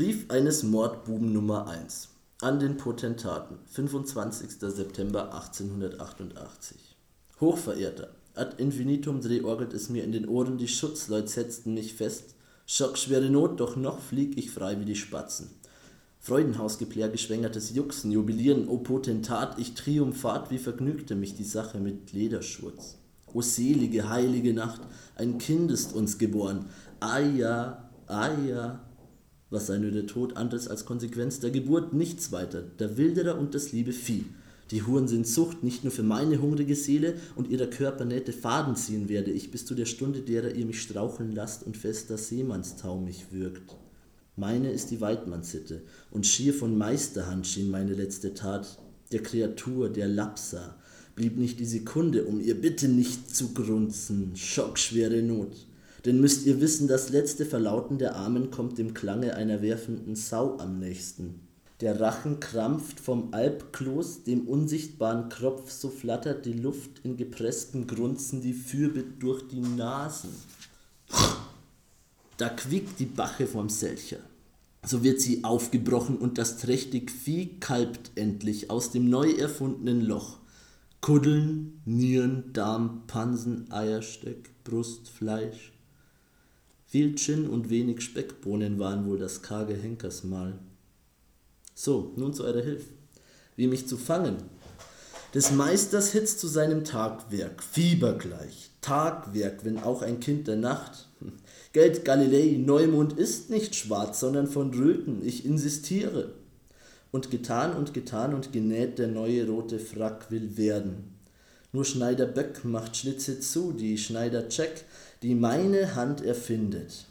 Brief eines Mordbuben Nummer 1 an den Potentaten, 25. September 1888. Hochverehrter, ad infinitum drehorgelt es mir in den Ohren, die Schutzleut setzten mich fest, schockschwere Not, doch noch flieg ich frei wie die Spatzen. Freudenhausgeplär, geschwängertes Juchsen, Jubilieren, o Potentat, ich triumphat, wie vergnügte mich die Sache mit Lederschurz. O selige, heilige Nacht, ein Kind ist uns geboren, Aja, Aja, was sei nur der Tod anderes als Konsequenz der Geburt, nichts weiter, der Wilderer und das liebe Vieh. Die Huren sind Zucht, nicht nur für meine hungrige Seele und ihrer Körpernähte Faden ziehen werde ich, bis zu der Stunde, derer ihr mich straucheln lasst und fester Seemannstau mich würgt. Meine ist die Weidmannsitte, und schier von Meisterhand schien meine letzte Tat, der Kreatur, der Lapsa, blieb nicht die Sekunde, um ihr bitte nicht zu grunzen, schockschwere Not. Denn müsst ihr wissen, das letzte Verlauten der Armen kommt dem Klange einer werfenden Sau am nächsten. Der Rachen krampft vom Alpkloß, dem unsichtbaren Kropf, so flattert die Luft in gepresstem Grunzen die Fürbitt durch die Nasen. Da quickt die Bache vom Selcher. So wird sie aufgebrochen und das trächtig Vieh kalbt endlich aus dem neu erfundenen Loch. Kuddeln, Nieren, Darm, Pansen, Eierstöck, Brust, Fleisch, viel Gin und wenig Speckbohnen waren wohl das karge Henkersmahl. So, nun zu eurer Hilfe. Wie mich zu fangen. Des Meisters Hitz zu seinem Tagwerk, fiebergleich, Tagwerk, wenn auch ein Kind der Nacht. Geld Galilei, Neumond ist nicht schwarz, sondern von Röten, ich insistiere. Und getan und getan und genäht der neue rote Frack will werden. Nur Schneider Böck macht Schlitze zu, die Schneider Check, die meine Hand erfindet.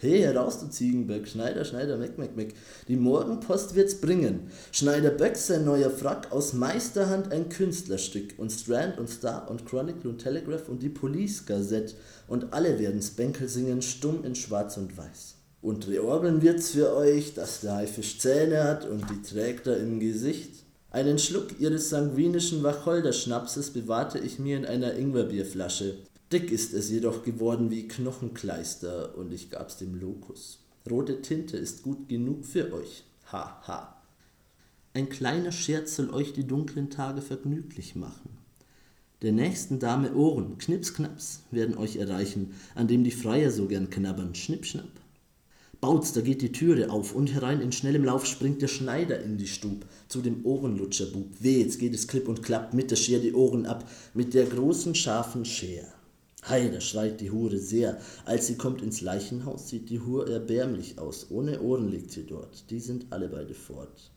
Hey, heraus, du Ziegenböck, Schneider, Schneider, Meck, Meck, Meck. Die Morgenpost wird's bringen. Schneider Böck, sein neuer Frack, aus Meisterhand ein Künstlerstück. Und Strand und Star und Chronicle und Telegraph und die Police Gazette. Und alle werden's Bänkel singen, stumm in Schwarz und Weiß. Und reorgeln wird's für euch, dass der Haifisch Zähne hat und die trägt er im Gesicht. Einen Schluck ihres sanguinischen Wacholderschnapses bewahrte ich mir in einer Ingwerbierflasche. Dick ist es jedoch geworden wie Knochenkleister und ich gab's dem Lokus. Rote Tinte ist gut genug für euch. Ha, ha. Ein kleiner Scherz soll euch die dunklen Tage vergnüglich machen. Der nächsten Dame Ohren, Knipsknaps, werden euch erreichen, an dem die Freier so gern knabbern. Schnippschnapp. Bautz, da geht die Türe auf und herein in schnellem Lauf springt der Schneider in die Stub zu dem Ohrenlutscherbub. Weh, jetzt geht es klipp und klappt mit der Scher die Ohren ab, mit der großen scharfen Scher. Hei, da schreit die Hure sehr. Als sie kommt ins Leichenhaus, sieht die Hure erbärmlich aus. Ohne Ohren liegt sie dort. Die sind alle beide fort.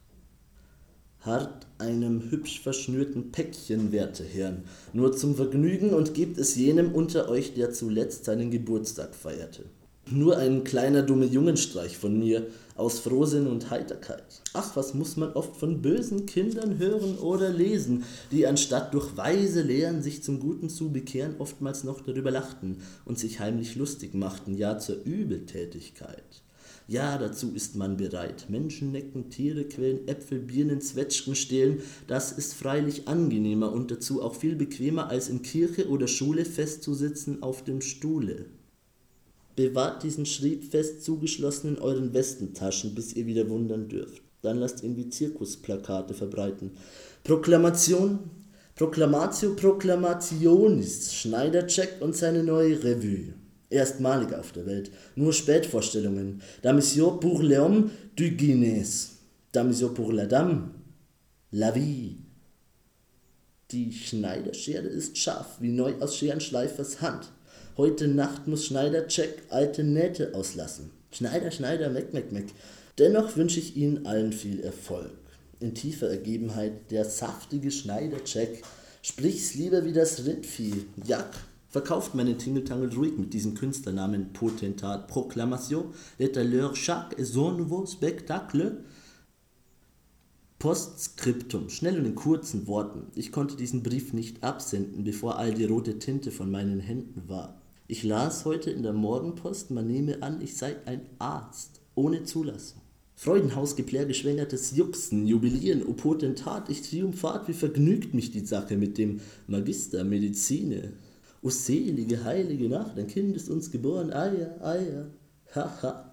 Hart einem hübsch verschnürten Päckchen, werte Herren, nur zum Vergnügen und gebt es jenem unter euch, der zuletzt seinen Geburtstag feierte. Nur ein kleiner dumme Jungenstreich von mir aus Frohsinn und Heiterkeit. Ach, was muss man oft von bösen Kindern hören oder lesen, die anstatt durch weise Lehren sich zum Guten zu bekehren, oftmals noch darüber lachten und sich heimlich lustig machten, ja zur Übeltätigkeit. Ja, dazu ist man bereit. Menschen necken, Tiere quälen, Äpfel, Birnen, Zwetschgen stehlen. Das ist freilich angenehmer und dazu auch viel bequemer, als in Kirche oder Schule festzusitzen auf dem Stuhle. Bewahrt diesen Schrieb fest zugeschlossen in euren Westentaschen, bis ihr wieder wundern dürft. Dann lasst ihn wie Zirkusplakate verbreiten. Proklamation, Proklamatio Proclamationis, Schneidercheck und seine neue Revue. Erstmalig auf der Welt, nur Spätvorstellungen. Mission pour l'homme du Guinness. Mission pour la dame, la vie. Die Schneiderschere ist scharf, wie neu aus Scherenschleifers Hand. Heute Nacht muss Schneider Check alte Nähte auslassen. Schneider, Schneider, Meck, Meck, Meck. Dennoch wünsche ich Ihnen allen viel Erfolg. In tiefer Ergebenheit der saftige Schneider Check. Sprich's lieber wie das Rindvieh. Jack, verkauft meinen Tingeltangel ruhig mit diesem Künstlernamen Potentat Proclamation. Let leur chaque et son nouveau spectacle. Postskriptum, schnell und in kurzen Worten. Ich konnte diesen Brief nicht absenden, bevor all die rote Tinte von meinen Händen war. Ich las heute in der Morgenpost, man nehme an, ich sei ein Arzt, ohne Zulassung. Freudenhausgeplär geschwängertes Juxen, Jubilieren, o Potentat, ich triumphat, wie vergnügt mich die Sache mit dem Magister Medizine. O selige, heilige Nacht, ein Kind ist uns geboren, Eier, Eier, haha.